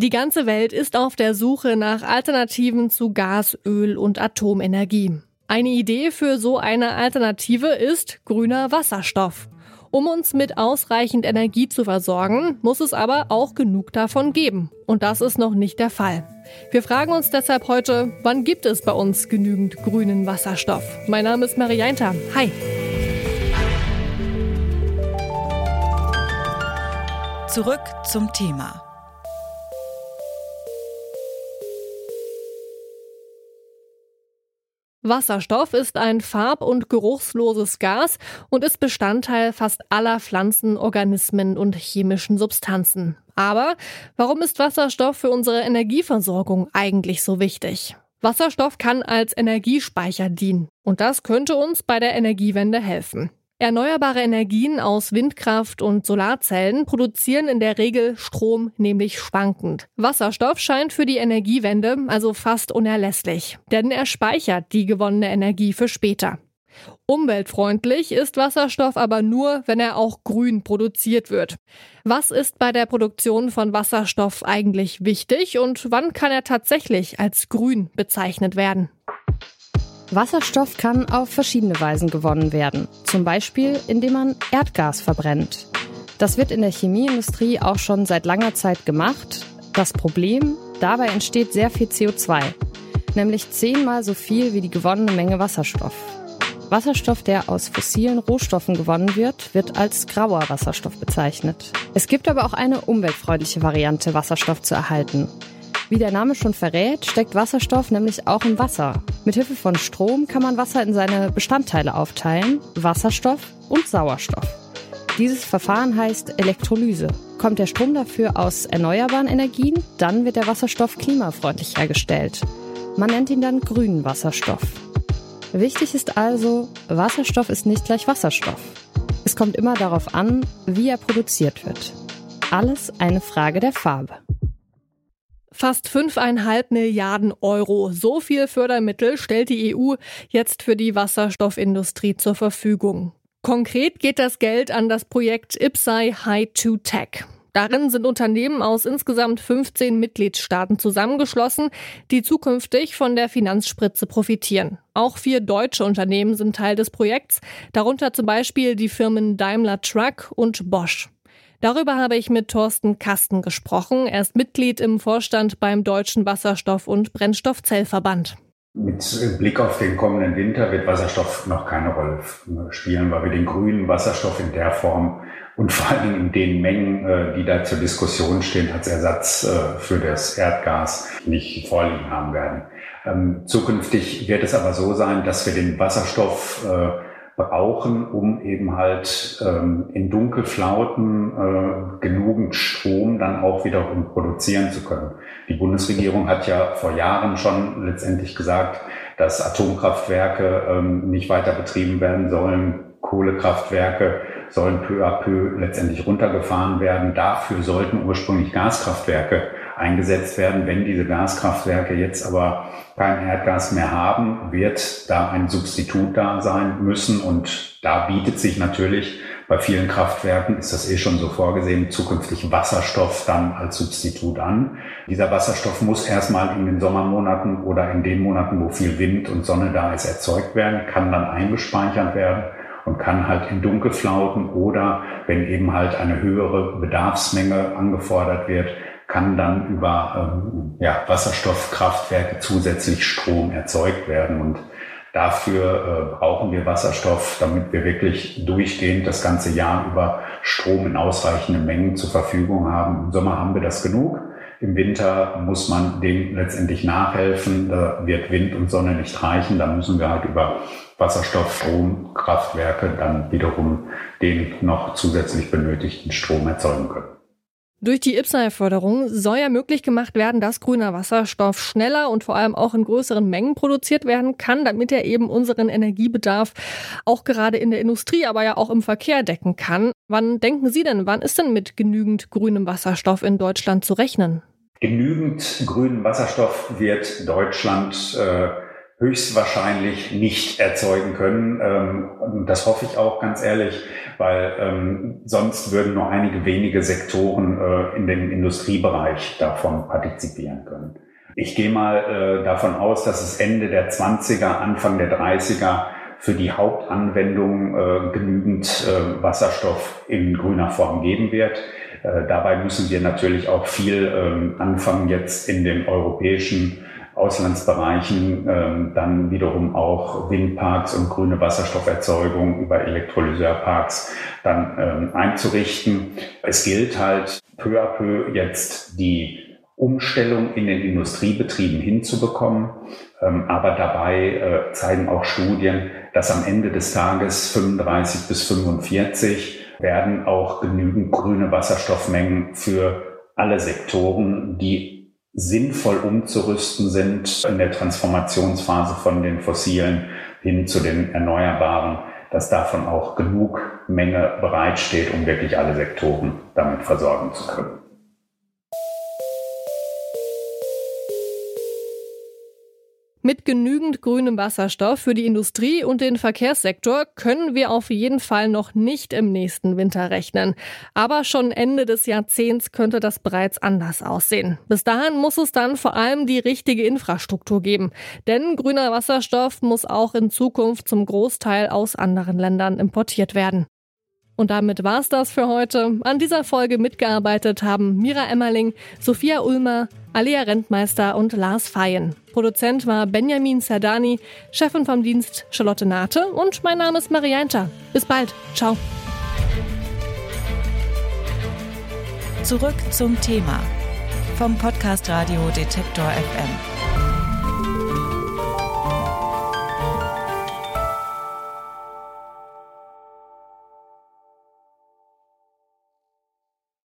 Die ganze Welt ist auf der Suche nach Alternativen zu Gas, Öl und Atomenergie. Eine Idee für so eine Alternative ist grüner Wasserstoff. Um uns mit ausreichend Energie zu versorgen, muss es aber auch genug davon geben. Und das ist noch nicht der Fall. Wir fragen uns deshalb heute, wann gibt es bei uns genügend grünen Wasserstoff? Mein Name ist Marianta. Hi. Zurück zum Thema. Wasserstoff ist ein farb- und geruchsloses Gas und ist Bestandteil fast aller Pflanzen, Organismen und chemischen Substanzen. Aber warum ist Wasserstoff für unsere Energieversorgung eigentlich so wichtig? Wasserstoff kann als Energiespeicher dienen und das könnte uns bei der Energiewende helfen. Erneuerbare Energien aus Windkraft und Solarzellen produzieren in der Regel Strom, nämlich schwankend. Wasserstoff scheint für die Energiewende also fast unerlässlich, denn er speichert die gewonnene Energie für später. Umweltfreundlich ist Wasserstoff aber nur, wenn er auch grün produziert wird. Was ist bei der Produktion von Wasserstoff eigentlich wichtig und wann kann er tatsächlich als grün bezeichnet werden? Wasserstoff kann auf verschiedene Weisen gewonnen werden. Zum Beispiel, indem man Erdgas verbrennt. Das wird in der Chemieindustrie auch schon seit langer Zeit gemacht. Das Problem, dabei entsteht sehr viel CO2, nämlich zehnmal so viel wie die gewonnene Menge Wasserstoff. Wasserstoff, der aus fossilen Rohstoffen gewonnen wird, wird als grauer Wasserstoff bezeichnet. Es gibt aber auch eine umweltfreundliche Variante, Wasserstoff zu erhalten. Wie der Name schon verrät, steckt Wasserstoff nämlich auch im Wasser. Mithilfe von Strom kann man Wasser in seine Bestandteile aufteilen, Wasserstoff und Sauerstoff. Dieses Verfahren heißt Elektrolyse. Kommt der Strom dafür aus erneuerbaren Energien, dann wird der Wasserstoff klimafreundlich hergestellt. Man nennt ihn dann grünen Wasserstoff. Wichtig ist also, Wasserstoff ist nicht gleich Wasserstoff. Es kommt immer darauf an, wie er produziert wird. Alles eine Frage der Farbe. Fast fünfeinhalb Milliarden Euro. So viel Fördermittel stellt die EU jetzt für die Wasserstoffindustrie zur Verfügung. Konkret geht das Geld an das Projekt IPSAI High to Tech. Darin sind Unternehmen aus insgesamt 15 Mitgliedstaaten zusammengeschlossen, die zukünftig von der Finanzspritze profitieren. Auch vier deutsche Unternehmen sind Teil des Projekts, darunter zum Beispiel die Firmen Daimler Truck und Bosch. Darüber habe ich mit Thorsten Kasten gesprochen. Er ist Mitglied im Vorstand beim Deutschen Wasserstoff- und Brennstoffzellverband. Mit Blick auf den kommenden Winter wird Wasserstoff noch keine Rolle spielen, weil wir den grünen Wasserstoff in der Form und vor Dingen in den Mengen, äh, die da zur Diskussion stehen, als Ersatz äh, für das Erdgas nicht vorliegen haben werden. Ähm, zukünftig wird es aber so sein, dass wir den Wasserstoff äh, brauchen, um eben halt ähm, in Dunkelflauten äh, genügend Strom dann auch wiederum produzieren zu können. Die Bundesregierung hat ja vor Jahren schon letztendlich gesagt, dass Atomkraftwerke ähm, nicht weiter betrieben werden sollen. Kohlekraftwerke sollen peu à peu letztendlich runtergefahren werden. Dafür sollten ursprünglich Gaskraftwerke eingesetzt werden. Wenn diese Gaskraftwerke jetzt aber kein Erdgas mehr haben, wird da ein Substitut da sein müssen. Und da bietet sich natürlich bei vielen Kraftwerken ist das eh schon so vorgesehen, zukünftig Wasserstoff dann als Substitut an. Dieser Wasserstoff muss erstmal in den Sommermonaten oder in den Monaten, wo viel Wind und Sonne da ist, erzeugt werden, kann dann eingespeichert werden und kann halt in Dunkelflauten oder wenn eben halt eine höhere Bedarfsmenge angefordert wird, kann dann über ähm, ja, Wasserstoffkraftwerke zusätzlich Strom erzeugt werden. Und dafür äh, brauchen wir Wasserstoff, damit wir wirklich durchgehend das ganze Jahr über Strom in ausreichenden Mengen zur Verfügung haben. Im Sommer haben wir das genug. Im Winter muss man dem letztendlich nachhelfen. Da wird Wind und Sonne nicht reichen. Da müssen wir halt über Wasserstoff, Stromkraftwerke dann wiederum den noch zusätzlich benötigten Strom erzeugen können. Durch die IPSAI-Förderung soll ja möglich gemacht werden, dass grüner Wasserstoff schneller und vor allem auch in größeren Mengen produziert werden kann, damit er eben unseren Energiebedarf auch gerade in der Industrie, aber ja auch im Verkehr decken kann. Wann denken Sie denn, wann ist denn mit genügend grünem Wasserstoff in Deutschland zu rechnen? Genügend grünen Wasserstoff wird Deutschland äh, höchstwahrscheinlich nicht erzeugen können. Ähm, das hoffe ich auch ganz ehrlich, weil ähm, sonst würden nur einige wenige Sektoren äh, in dem Industriebereich davon partizipieren können. Ich gehe mal äh, davon aus, dass es Ende der 20er, Anfang der 30er für die Hauptanwendung äh, genügend äh, Wasserstoff in grüner Form geben wird. Äh, dabei müssen wir natürlich auch viel ähm, anfangen jetzt in den europäischen Auslandsbereichen ähm, dann wiederum auch Windparks und grüne Wasserstofferzeugung über Elektrolyseurparks dann ähm, einzurichten. Es gilt halt peu à peu jetzt die Umstellung in den Industriebetrieben hinzubekommen. Ähm, aber dabei äh, zeigen auch Studien, dass am Ende des Tages 35 bis 45 werden auch genügend grüne Wasserstoffmengen für alle Sektoren, die sinnvoll umzurüsten sind in der Transformationsphase von den fossilen hin zu den erneuerbaren, dass davon auch genug Menge bereitsteht, um wirklich alle Sektoren damit versorgen zu können. Mit genügend grünem Wasserstoff für die Industrie und den Verkehrssektor können wir auf jeden Fall noch nicht im nächsten Winter rechnen. Aber schon Ende des Jahrzehnts könnte das bereits anders aussehen. Bis dahin muss es dann vor allem die richtige Infrastruktur geben. Denn grüner Wasserstoff muss auch in Zukunft zum Großteil aus anderen Ländern importiert werden. Und damit war's das für heute. An dieser Folge mitgearbeitet haben Mira Emmerling, Sophia Ulmer, Alia Rentmeister und Lars Feyen. Produzent war Benjamin Sardani, Chefin vom Dienst Charlotte Nate und mein Name ist Marianta. Bis bald. Ciao. Zurück zum Thema vom Podcast Radio Detektor FM.